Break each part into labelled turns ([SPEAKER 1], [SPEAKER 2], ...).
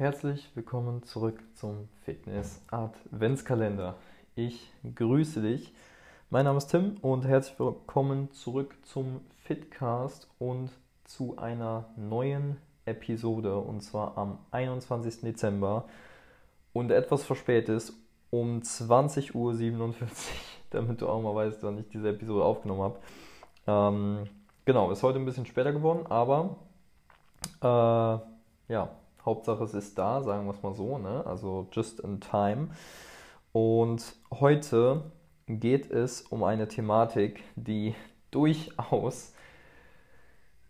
[SPEAKER 1] Herzlich willkommen zurück zum Fitness Adventskalender. Ich grüße dich. Mein Name ist Tim und herzlich willkommen zurück zum Fitcast und zu einer neuen Episode und zwar am 21. Dezember und etwas verspätet um 20.47 Uhr, damit du auch mal weißt, wann ich diese Episode aufgenommen habe. Ähm, genau, ist heute ein bisschen später geworden, aber äh, ja, Hauptsache es ist da, sagen wir es mal so, ne? also just in time. Und heute geht es um eine Thematik, die durchaus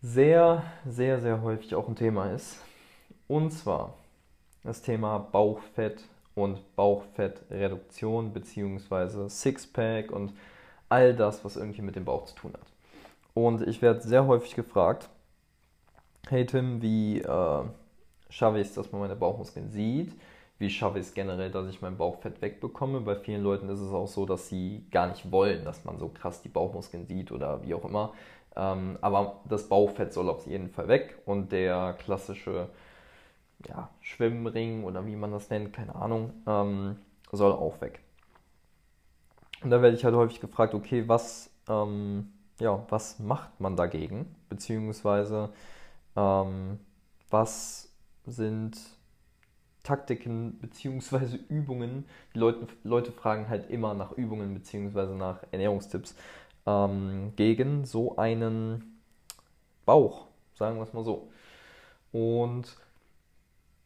[SPEAKER 1] sehr, sehr, sehr häufig auch ein Thema ist. Und zwar das Thema Bauchfett und Bauchfettreduktion bzw. Sixpack und all das, was irgendwie mit dem Bauch zu tun hat. Und ich werde sehr häufig gefragt, hey Tim, wie äh, schaffe ich es, dass man meine Bauchmuskeln sieht? Wie schaffe ich es generell, dass ich mein Bauchfett wegbekomme? Bei vielen Leuten ist es auch so, dass sie gar nicht wollen, dass man so krass die Bauchmuskeln sieht oder wie auch immer. Ähm, aber das Bauchfett soll auf jeden Fall weg und der klassische ja, Schwimmring oder wie man das nennt, keine Ahnung, ähm, soll auch weg. Und da werde ich halt häufig gefragt, okay, was, ähm, ja, was macht man dagegen? Beziehungsweise ähm, was sind Taktiken beziehungsweise Übungen? Die Leute, Leute fragen halt immer nach Übungen beziehungsweise nach Ernährungstipps ähm, gegen so einen Bauch, sagen wir es mal so. Und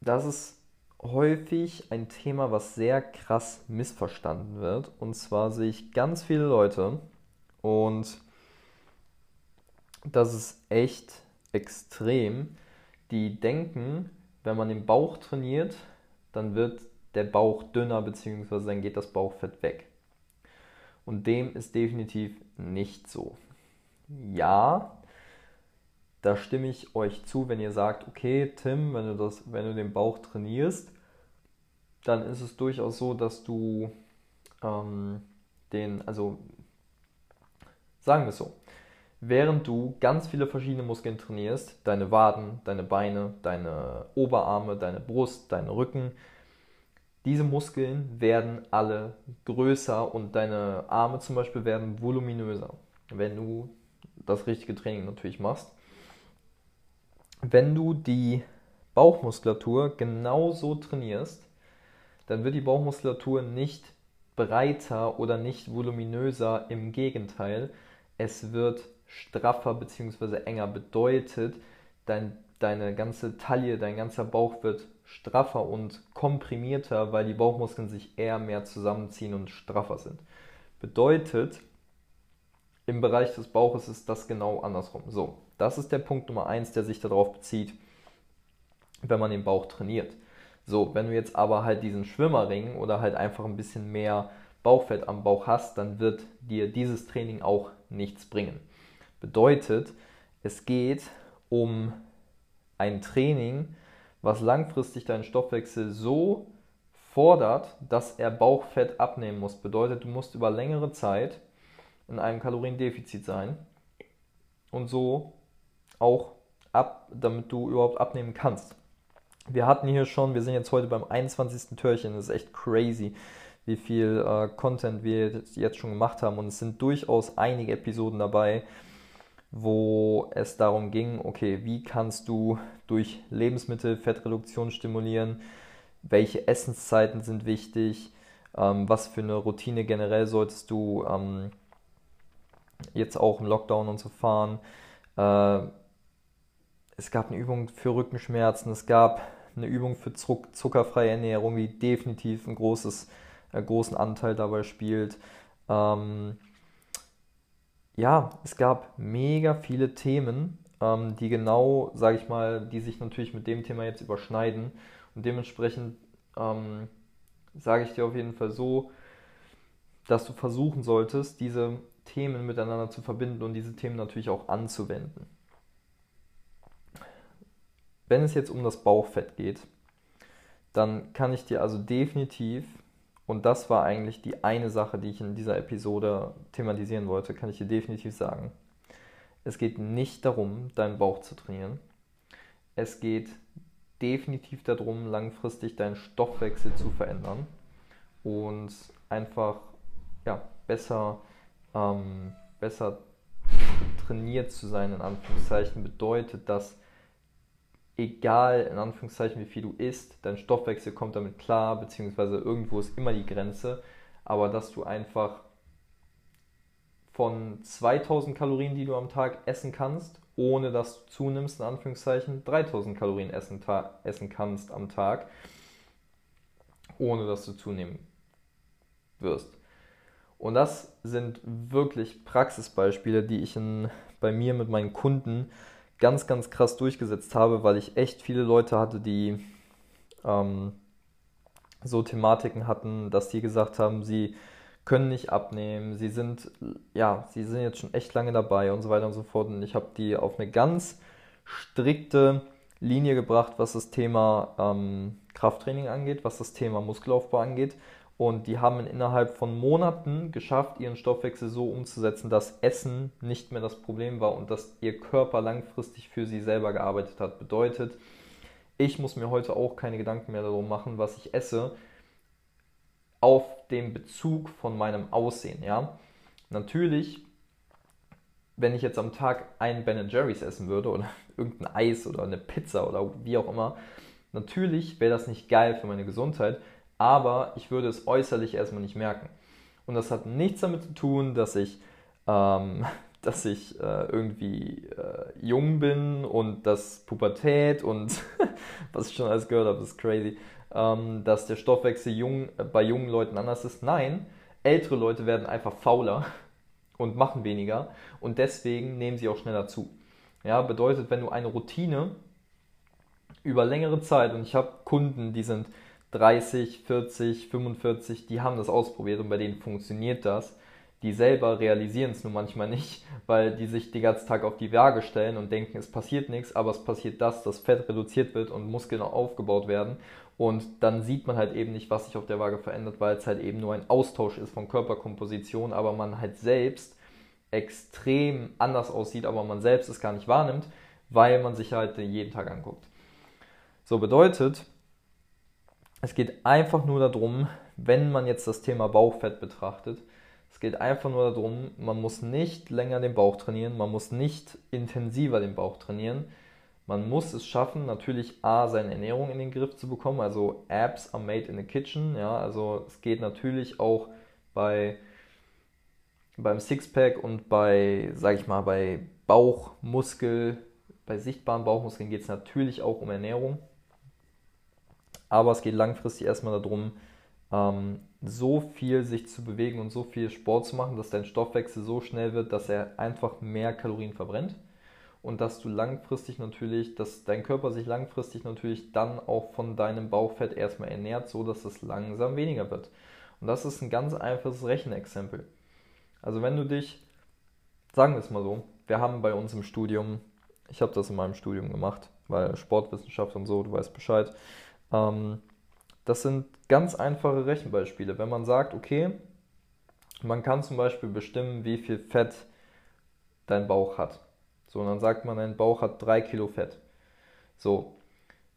[SPEAKER 1] das ist häufig ein Thema, was sehr krass missverstanden wird. Und zwar sehe ich ganz viele Leute und das ist echt extrem, die denken, wenn man den Bauch trainiert, dann wird der Bauch dünner bzw. dann geht das Bauchfett weg. Und dem ist definitiv nicht so. Ja, da stimme ich euch zu, wenn ihr sagt, okay, Tim, wenn du, das, wenn du den Bauch trainierst, dann ist es durchaus so, dass du ähm, den, also sagen wir es so, während du ganz viele verschiedene Muskeln trainierst, deine Waden, deine Beine, deine Oberarme, deine Brust, deinen Rücken, diese Muskeln werden alle größer und deine Arme zum Beispiel werden voluminöser, wenn du das richtige Training natürlich machst. Wenn du die Bauchmuskulatur genauso trainierst, dann wird die Bauchmuskulatur nicht breiter oder nicht voluminöser. Im Gegenteil, es wird straffer bzw. enger bedeutet, dein, deine ganze Taille, dein ganzer Bauch wird straffer und komprimierter, weil die Bauchmuskeln sich eher mehr zusammenziehen und straffer sind. Bedeutet, im Bereich des Bauches ist das genau andersrum. So, das ist der Punkt Nummer eins, der sich darauf bezieht, wenn man den Bauch trainiert. So, wenn du jetzt aber halt diesen Schwimmerring oder halt einfach ein bisschen mehr Bauchfett am Bauch hast, dann wird dir dieses Training auch nichts bringen. Bedeutet, es geht um ein Training, was langfristig deinen Stoffwechsel so fordert, dass er Bauchfett abnehmen muss. Bedeutet, du musst über längere Zeit in einem Kaloriendefizit sein und so auch ab, damit du überhaupt abnehmen kannst. Wir hatten hier schon, wir sind jetzt heute beim 21. Türchen, das ist echt crazy, wie viel äh, Content wir jetzt schon gemacht haben und es sind durchaus einige Episoden dabei, wo es darum ging, okay, wie kannst du durch Lebensmittel Fettreduktion stimulieren, welche Essenszeiten sind wichtig, ähm, was für eine Routine generell solltest du ähm, jetzt auch im Lockdown und so fahren. Äh, es gab eine Übung für Rückenschmerzen, es gab eine Übung für zuckerfreie Ernährung, die definitiv einen großes, äh, großen Anteil dabei spielt. Ähm, ja, es gab mega viele Themen, ähm, die genau, sage ich mal, die sich natürlich mit dem Thema jetzt überschneiden. Und dementsprechend ähm, sage ich dir auf jeden Fall so, dass du versuchen solltest, diese Themen miteinander zu verbinden und diese Themen natürlich auch anzuwenden. Wenn es jetzt um das Bauchfett geht, dann kann ich dir also definitiv und das war eigentlich die eine Sache, die ich in dieser Episode thematisieren wollte, kann ich dir definitiv sagen. Es geht nicht darum, deinen Bauch zu trainieren. Es geht definitiv darum, langfristig deinen Stoffwechsel zu verändern und einfach ja, besser, ähm, besser trainiert zu sein, in Anführungszeichen, bedeutet, dass egal in Anführungszeichen wie viel du isst, dein Stoffwechsel kommt damit klar, beziehungsweise irgendwo ist immer die Grenze, aber dass du einfach von 2000 Kalorien, die du am Tag essen kannst, ohne dass du zunimmst, in Anführungszeichen, 3000 Kalorien essen, essen kannst am Tag, ohne dass du zunehmen wirst. Und das sind wirklich Praxisbeispiele, die ich in, bei mir mit meinen Kunden ganz, ganz krass durchgesetzt habe, weil ich echt viele Leute hatte, die ähm, so Thematiken hatten, dass die gesagt haben, sie können nicht abnehmen, sie sind, ja, sie sind jetzt schon echt lange dabei und so weiter und so fort. Und ich habe die auf eine ganz strikte Linie gebracht, was das Thema ähm, Krafttraining angeht, was das Thema Muskelaufbau angeht. Und die haben innerhalb von Monaten geschafft, ihren Stoffwechsel so umzusetzen, dass Essen nicht mehr das Problem war und dass ihr Körper langfristig für sie selber gearbeitet hat. Bedeutet, ich muss mir heute auch keine Gedanken mehr darum machen, was ich esse, auf den Bezug von meinem Aussehen. Ja? Natürlich, wenn ich jetzt am Tag ein Ben Jerry's essen würde oder irgendein Eis oder eine Pizza oder wie auch immer, natürlich wäre das nicht geil für meine Gesundheit, aber ich würde es äußerlich erstmal nicht merken. Und das hat nichts damit zu tun, dass ich, ähm, dass ich äh, irgendwie äh, jung bin und dass Pubertät und was ich schon alles gehört habe, ist crazy, ähm, dass der Stoffwechsel jung, äh, bei jungen Leuten anders ist. Nein, ältere Leute werden einfach fauler und machen weniger und deswegen nehmen sie auch schneller zu. Ja, bedeutet, wenn du eine Routine über längere Zeit, und ich habe Kunden, die sind 30, 40, 45, die haben das ausprobiert und bei denen funktioniert das. Die selber realisieren es nur manchmal nicht, weil die sich den ganzen Tag auf die Waage stellen und denken, es passiert nichts, aber es passiert das, dass Fett reduziert wird und Muskeln aufgebaut werden. Und dann sieht man halt eben nicht, was sich auf der Waage verändert, weil es halt eben nur ein Austausch ist von Körperkomposition, aber man halt selbst extrem anders aussieht, aber man selbst es gar nicht wahrnimmt, weil man sich halt jeden Tag anguckt. So bedeutet, es geht einfach nur darum, wenn man jetzt das Thema Bauchfett betrachtet, es geht einfach nur darum, man muss nicht länger den Bauch trainieren, man muss nicht intensiver den Bauch trainieren. Man muss es schaffen, natürlich A, seine Ernährung in den Griff zu bekommen, also Abs are made in the kitchen, ja, also es geht natürlich auch bei beim Sixpack und bei, sag ich mal, bei Bauchmuskel, bei sichtbaren Bauchmuskeln geht es natürlich auch um Ernährung. Aber es geht langfristig erstmal darum, ähm, so viel sich zu bewegen und so viel Sport zu machen, dass dein Stoffwechsel so schnell wird, dass er einfach mehr Kalorien verbrennt und dass du langfristig natürlich, dass dein Körper sich langfristig natürlich dann auch von deinem Bauchfett erstmal ernährt, so dass es langsam weniger wird. Und das ist ein ganz einfaches Rechenexempel. Also wenn du dich, sagen wir es mal so, wir haben bei uns im Studium, ich habe das in meinem Studium gemacht, weil Sportwissenschaft und so, du weißt Bescheid, ähm, das sind ganz einfache Rechenbeispiele. Wenn man sagt, okay, man kann zum Beispiel bestimmen, wie viel Fett dein Bauch hat. So, und dann sagt man, dein Bauch hat 3 Kilo Fett. So,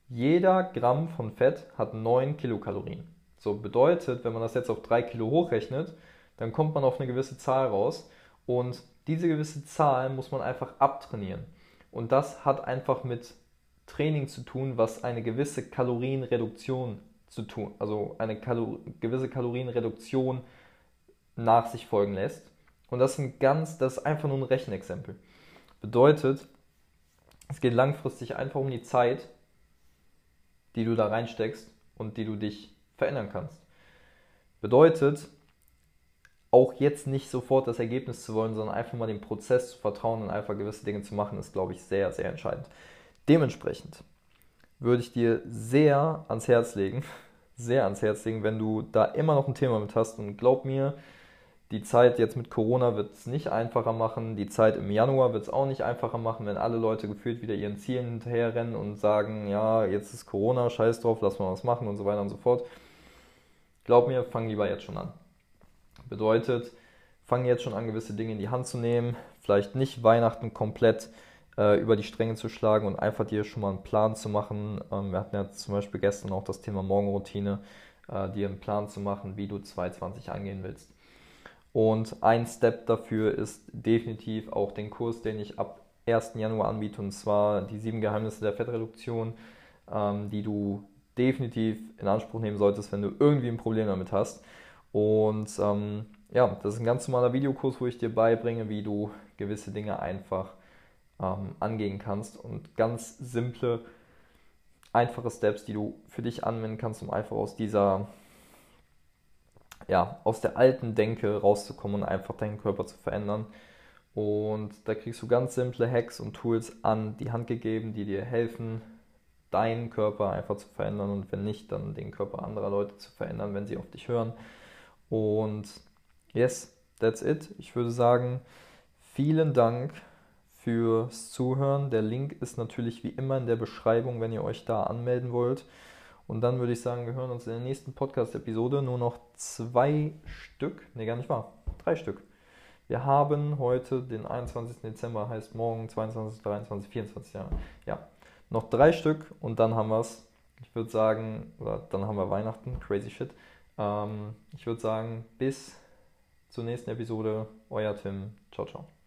[SPEAKER 1] jeder Gramm von Fett hat 9 Kilokalorien. So bedeutet, wenn man das jetzt auf 3 Kilo hochrechnet, dann kommt man auf eine gewisse Zahl raus. Und diese gewisse Zahl muss man einfach abtrainieren. Und das hat einfach mit Training zu tun, was eine gewisse Kalorienreduktion zu tun, also eine Kalor gewisse Kalorienreduktion nach sich folgen lässt. Und das ist ein ganz, das ist einfach nur ein Rechenexempel. Bedeutet, es geht langfristig einfach um die Zeit, die du da reinsteckst und die du dich verändern kannst. Bedeutet, auch jetzt nicht sofort das Ergebnis zu wollen, sondern einfach mal dem Prozess zu vertrauen und einfach gewisse Dinge zu machen, ist, glaube ich, sehr, sehr entscheidend. Dementsprechend würde ich dir sehr ans Herz legen, sehr ans Herz legen, wenn du da immer noch ein Thema mit hast. Und glaub mir, die Zeit jetzt mit Corona wird es nicht einfacher machen. Die Zeit im Januar wird es auch nicht einfacher machen, wenn alle Leute gefühlt wieder ihren Zielen hinterherrennen und sagen, ja, jetzt ist Corona, scheiß drauf, lass mal was machen und so weiter und so fort. Glaub mir, fang lieber jetzt schon an. Bedeutet, fang jetzt schon an, gewisse Dinge in die Hand zu nehmen. Vielleicht nicht Weihnachten komplett äh, über die Stränge zu schlagen und einfach dir schon mal einen Plan zu machen. Ähm, wir hatten ja zum Beispiel gestern auch das Thema Morgenroutine, äh, dir einen Plan zu machen, wie du 2020 angehen willst. Und ein Step dafür ist definitiv auch den Kurs, den ich ab 1. Januar anbiete, und zwar die sieben Geheimnisse der Fettreduktion, ähm, die du definitiv in Anspruch nehmen solltest, wenn du irgendwie ein Problem damit hast. Und ähm, ja, das ist ein ganz normaler Videokurs, wo ich dir beibringe, wie du gewisse Dinge einfach ähm, angehen kannst und ganz simple, einfache Steps, die du für dich anwenden kannst, um einfach aus dieser, ja, aus der alten Denke rauszukommen und einfach deinen Körper zu verändern. Und da kriegst du ganz simple Hacks und Tools an die Hand gegeben, die dir helfen, deinen Körper einfach zu verändern und wenn nicht, dann den Körper anderer Leute zu verändern, wenn sie auf dich hören. Und yes, that's it. Ich würde sagen, vielen Dank fürs Zuhören. Der Link ist natürlich wie immer in der Beschreibung, wenn ihr euch da anmelden wollt. Und dann würde ich sagen, wir hören uns in der nächsten Podcast-Episode. Nur noch zwei Stück, ne, gar nicht wahr, drei Stück. Wir haben heute den 21. Dezember, heißt morgen 22, 23, 24 Jahre. Ja, noch drei Stück und dann haben wir es. Ich würde sagen, oder dann haben wir Weihnachten, crazy shit. Ähm, ich würde sagen, bis zur nächsten Episode. Euer Tim. Ciao, ciao.